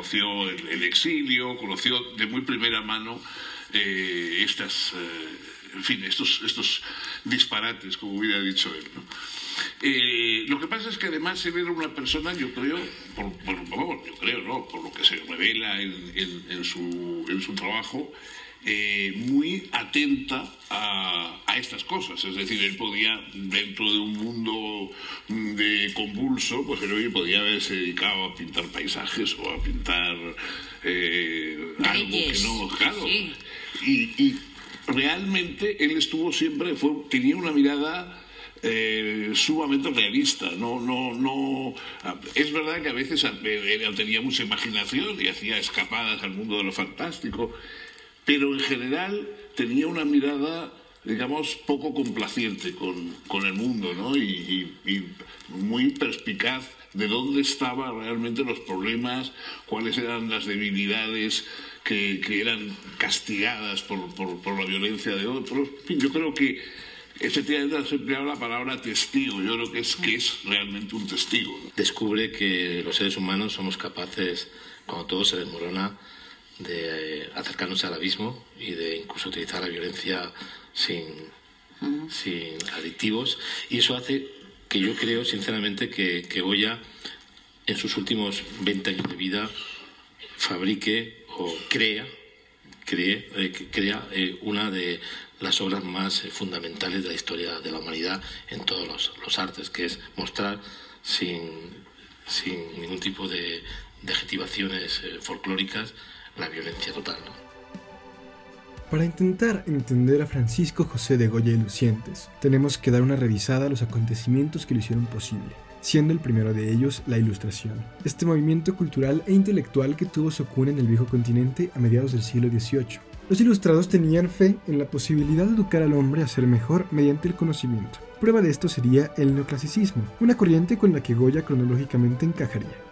conoció el, exilio, conoció de muy primera mano eh, estas, en fin, estos, estos disparates, como hubiera dicho él. Eh, lo que pasa es que además él era una persona, yo creo, por, yo creo, ¿no? por lo que se revela en, su, en su, trabajo, eh, muy atenta a, a, estas cosas. Es decir, él podía, dentro de un mundo de convulso, pues él podía haberse dedicado a pintar paisajes o a pintar eh, algo que no, claro. Y, realmente él estuvo siempre, fue, tenía una mirada eh, sumamente realista. No, no, no. Es verdad que a veces él tenía mucha imaginación y hacía escapadas al mundo de lo fantástico, pero en general tenía una mirada digamos, poco complaciente con, el mundo, ¿no? Y, muy perspicaz de dónde estaban realmente los problemas, cuáles eran las debilidades que, eran castigadas por, por, la violencia de otros. En fin, yo creo que efectivamente se empleado la palabra testigo. Yo creo que es, que es realmente un testigo. Descubre que los seres humanos somos capaces, cuando todo se desmorona, de acercarnos al abismo y de incluso utilizar la violencia sin, sin adictivos. Y eso hace que yo creo, sinceramente, que, que Goya, en sus últimos 20 años de vida, fabrique o crea, cree, eh, crea eh, una de las obras más eh, fundamentales de la historia de la humanidad en todos los, artes, que es mostrar sin, sin ningún tipo de, de adjetivaciones folclóricas la violencia total. Para intentar entender a Francisco José de Goya y Lucientes, tenemos que dar una revisada a los acontecimientos que lo hicieron posible siendo el primero de ellos la Ilustración, este movimiento cultural e intelectual que tuvo su cuna en el viejo continente a mediados del siglo XVIII. Los ilustrados tenían fe en la posibilidad de educar al hombre a ser mejor mediante el conocimiento. Prueba de esto sería el neoclasicismo, una corriente con la que Goya cronológicamente encajaría.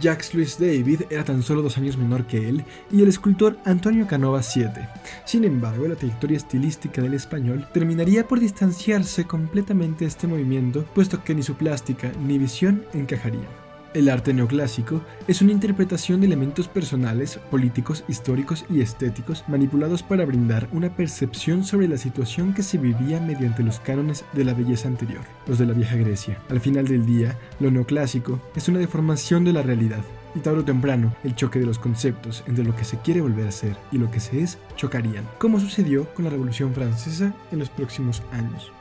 Jacques Louis David era tan solo dos años menor que él y el escultor Antonio Canova siete. Sin embargo, la trayectoria estilística del español terminaría por distanciarse completamente de este movimiento, puesto que ni su plástica ni visión encajarían. El arte neoclásico es una interpretación de elementos personales, políticos, históricos y estéticos manipulados para brindar una percepción sobre la situación que se vivía mediante los cánones de la belleza anterior, los de la vieja Grecia. Al final del día, lo neoclásico es una deformación de la realidad, y tarde o temprano el choque de los conceptos entre lo que se quiere volver a ser y lo que se es chocarían, como sucedió con la Revolución Francesa en los próximos años.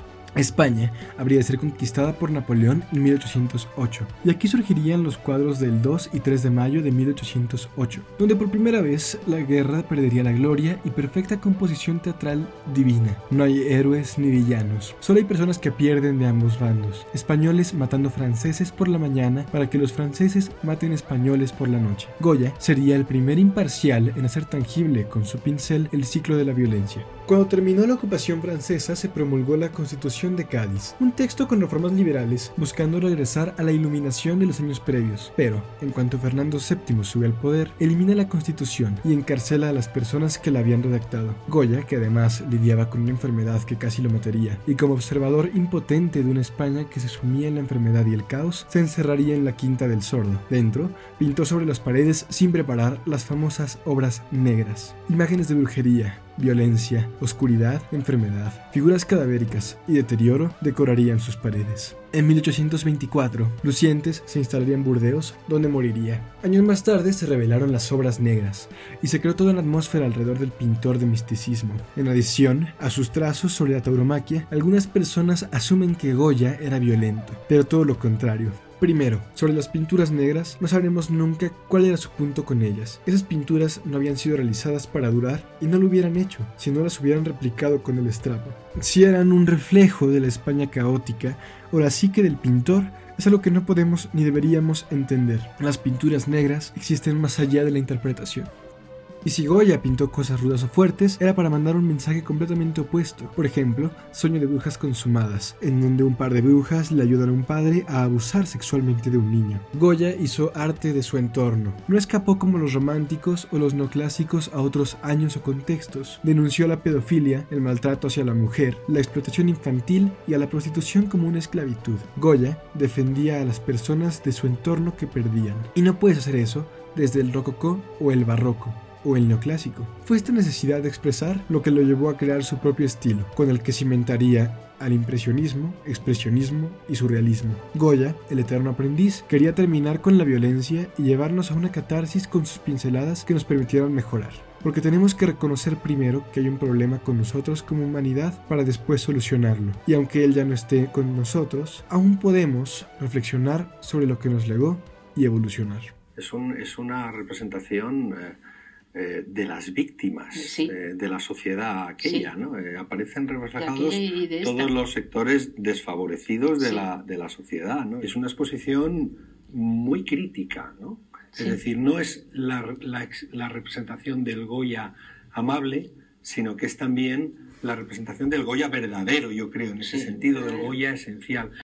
España habría de ser conquistada por Napoleón en 1808, y aquí surgirían los cuadros del 2 y 3 de mayo de 1808, donde por primera vez la guerra perdería la gloria y perfecta composición teatral divina. No hay héroes ni villanos, solo hay personas que pierden de ambos bandos, españoles matando franceses por la mañana para que los franceses maten españoles por la noche. Goya sería el primer imparcial en hacer tangible con su pincel el ciclo de la violencia. Cuando terminó la ocupación francesa se promulgó la Constitución de Cádiz, un texto con reformas liberales buscando regresar a la iluminación de los años previos. Pero, en cuanto Fernando VII sube al poder, elimina la Constitución y encarcela a las personas que la habían redactado. Goya, que además lidiaba con una enfermedad que casi lo mataría, y como observador impotente de una España que se sumía en la enfermedad y el caos, se encerraría en la Quinta del Sordo. Dentro, pintó sobre las paredes sin preparar las famosas obras negras, imágenes de brujería, violencia, oscuridad, enfermedad, figuras cadavéricas y deterioro decorarían sus paredes. En 1824, Lucientes se instalaría en Burdeos, donde moriría. Años más tarde se revelaron las obras negras y se creó toda una atmósfera alrededor del pintor de misticismo. En adición a sus trazos sobre la tauromaquia, algunas personas asumen que Goya era violento, pero todo lo contrario. Primero, sobre las pinturas negras, no sabremos nunca cuál era su punto con ellas. Esas pinturas no habían sido realizadas para durar y no lo hubieran hecho si no las hubieran replicado con el estrapo. Si eran un reflejo de la España caótica o la psique del pintor, es algo que no podemos ni deberíamos entender. Las pinturas negras existen más allá de la interpretación. Y si Goya pintó cosas rudas o fuertes, era para mandar un mensaje completamente opuesto. Por ejemplo, Sueño de brujas consumadas, en donde un par de brujas le ayudan a un padre a abusar sexualmente de un niño. Goya hizo arte de su entorno. No escapó como los románticos o los neoclásicos a otros años o contextos. Denunció la pedofilia, el maltrato hacia la mujer, la explotación infantil y a la prostitución como una esclavitud. Goya defendía a las personas de su entorno que perdían. Y no puedes hacer eso desde el rococó o el barroco o el neoclásico. Fue esta necesidad de expresar lo que lo llevó a crear su propio estilo, con el que cimentaría al impresionismo, expresionismo y surrealismo. Goya, el eterno aprendiz, quería terminar con la violencia y llevarnos a una catarsis con sus pinceladas que nos permitieran mejorar. Porque tenemos que reconocer primero que hay un problema con nosotros como humanidad para después solucionarlo. Y aunque él ya no esté con nosotros, aún podemos reflexionar sobre lo que nos legó y evolucionar. Es, es una representación... Eh, eh, de las víctimas eh, de la sociedad aquella, ¿no? Eh, aparecen reflejados todos los sectores desfavorecidos de, la, de la sociedad, ¿no? Es una exposición muy crítica, ¿no? Es decir, no es la, la, la, representación del Goya amable, sino que es también la representación del Goya verdadero, yo creo, en ese sentido, del Goya esencial.